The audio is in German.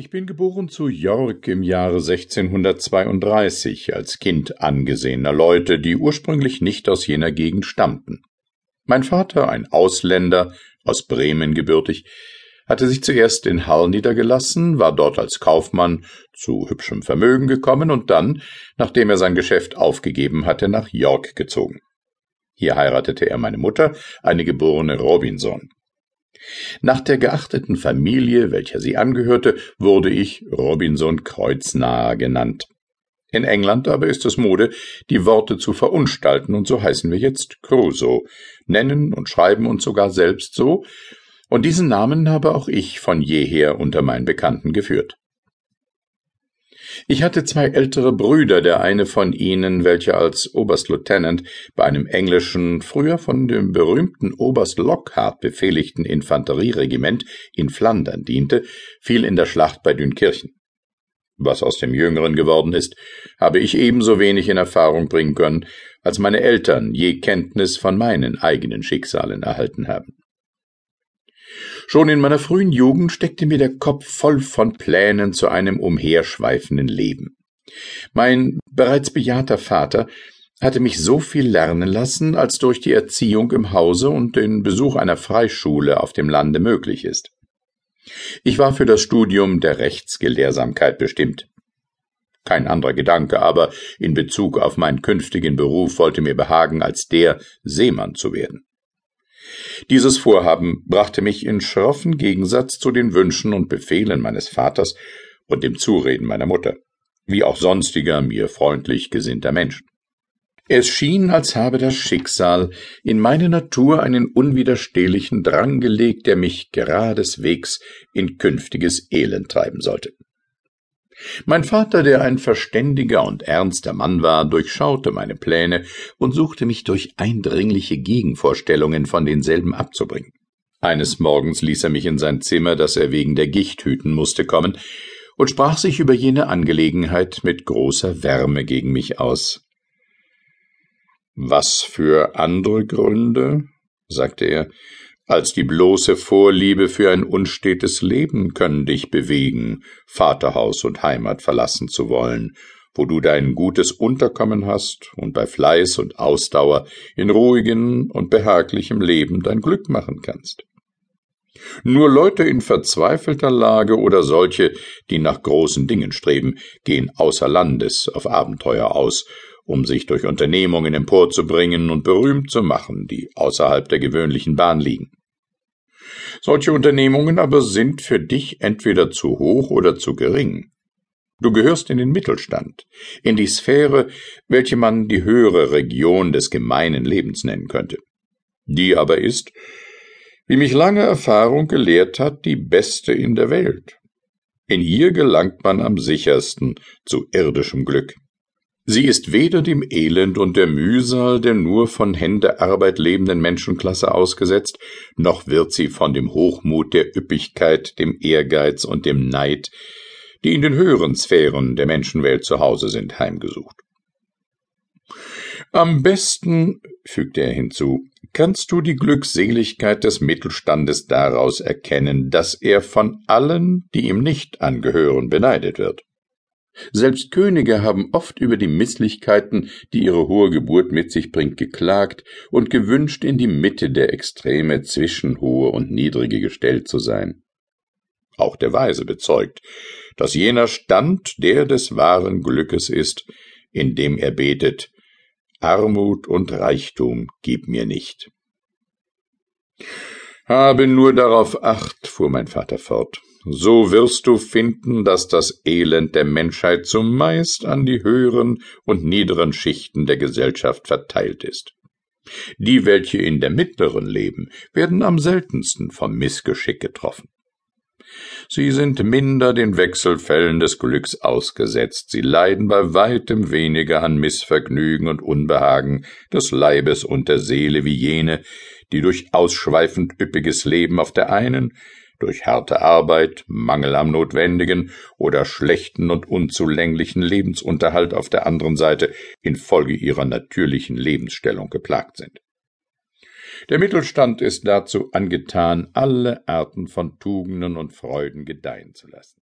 Ich bin geboren zu York im Jahre 1632 als Kind angesehener Leute, die ursprünglich nicht aus jener Gegend stammten. Mein Vater, ein Ausländer, aus Bremen gebürtig, hatte sich zuerst in Hall niedergelassen, war dort als Kaufmann zu hübschem Vermögen gekommen und dann, nachdem er sein Geschäft aufgegeben hatte, nach York gezogen. Hier heiratete er meine Mutter, eine geborene Robinson. Nach der geachteten Familie, welcher sie angehörte, wurde ich Robinson Kreuznahe genannt. In England aber ist es Mode, die Worte zu verunstalten, und so heißen wir jetzt Crusoe, nennen und schreiben uns sogar selbst so, und diesen Namen habe auch ich von jeher unter meinen Bekannten geführt. Ich hatte zwei ältere Brüder, der eine von ihnen, welcher als Oberstlieutenant bei einem englischen, früher von dem berühmten Oberst Lockhart befehligten Infanterieregiment in Flandern diente, fiel in der Schlacht bei Dünkirchen. Was aus dem Jüngeren geworden ist, habe ich ebenso wenig in Erfahrung bringen können, als meine Eltern je Kenntnis von meinen eigenen Schicksalen erhalten haben. Schon in meiner frühen Jugend steckte mir der Kopf voll von Plänen zu einem umherschweifenden Leben. Mein bereits bejahter Vater hatte mich so viel lernen lassen, als durch die Erziehung im Hause und den Besuch einer Freischule auf dem Lande möglich ist. Ich war für das Studium der Rechtsgelehrsamkeit bestimmt. Kein anderer Gedanke aber in Bezug auf meinen künftigen Beruf wollte mir behagen, als der Seemann zu werden. Dieses Vorhaben brachte mich in schroffen Gegensatz zu den Wünschen und Befehlen meines Vaters und dem Zureden meiner Mutter, wie auch sonstiger mir freundlich gesinnter Menschen. Es schien, als habe das Schicksal in meine Natur einen unwiderstehlichen Drang gelegt, der mich geradeswegs in künftiges Elend treiben sollte. Mein Vater, der ein verständiger und ernster Mann war, durchschaute meine Pläne und suchte mich durch eindringliche Gegenvorstellungen von denselben abzubringen. Eines Morgens ließ er mich in sein Zimmer, das er wegen der Gicht hüten musste, kommen, und sprach sich über jene Angelegenheit mit großer Wärme gegen mich aus. Was für andere Gründe, sagte er, als die bloße Vorliebe für ein unstetes Leben können dich bewegen, Vaterhaus und Heimat verlassen zu wollen, wo du dein gutes Unterkommen hast und bei Fleiß und Ausdauer in ruhigem und behaglichem Leben dein Glück machen kannst. Nur Leute in verzweifelter Lage oder solche, die nach großen Dingen streben, gehen außer Landes auf Abenteuer aus, um sich durch Unternehmungen emporzubringen und berühmt zu machen, die außerhalb der gewöhnlichen Bahn liegen. Solche Unternehmungen aber sind für dich entweder zu hoch oder zu gering. Du gehörst in den Mittelstand, in die Sphäre, welche man die höhere Region des gemeinen Lebens nennen könnte. Die aber ist, wie mich lange Erfahrung gelehrt hat, die beste in der Welt. In ihr gelangt man am sichersten zu irdischem Glück. Sie ist weder dem Elend und der Mühsal der nur von Händearbeit lebenden Menschenklasse ausgesetzt, noch wird sie von dem Hochmut der Üppigkeit, dem Ehrgeiz und dem Neid, die in den höheren Sphären der Menschenwelt zu Hause sind, heimgesucht. Am besten, fügte er hinzu, kannst du die Glückseligkeit des Mittelstandes daraus erkennen, dass er von allen, die ihm nicht angehören, beneidet wird. Selbst Könige haben oft über die Misslichkeiten, die ihre hohe Geburt mit sich bringt, geklagt und gewünscht, in die Mitte der Extreme zwischen hohe und niedrige gestellt zu sein. Auch der Weise bezeugt, dass jener Stand der des wahren Glückes ist, indem er betet, Armut und Reichtum gib mir nicht. Habe nur darauf acht, fuhr mein Vater fort, so wirst du finden, dass das Elend der Menschheit zumeist an die höheren und niederen Schichten der Gesellschaft verteilt ist. Die, welche in der mittleren leben, werden am seltensten vom Missgeschick getroffen. Sie sind minder den Wechselfällen des Glücks ausgesetzt, sie leiden bei weitem weniger an Missvergnügen und Unbehagen des Leibes und der Seele wie jene, die durch ausschweifend üppiges Leben auf der einen, durch harte Arbeit, Mangel am notwendigen oder schlechten und unzulänglichen Lebensunterhalt auf der anderen Seite infolge ihrer natürlichen Lebensstellung geplagt sind. Der Mittelstand ist dazu angetan, alle Arten von Tugenden und Freuden gedeihen zu lassen.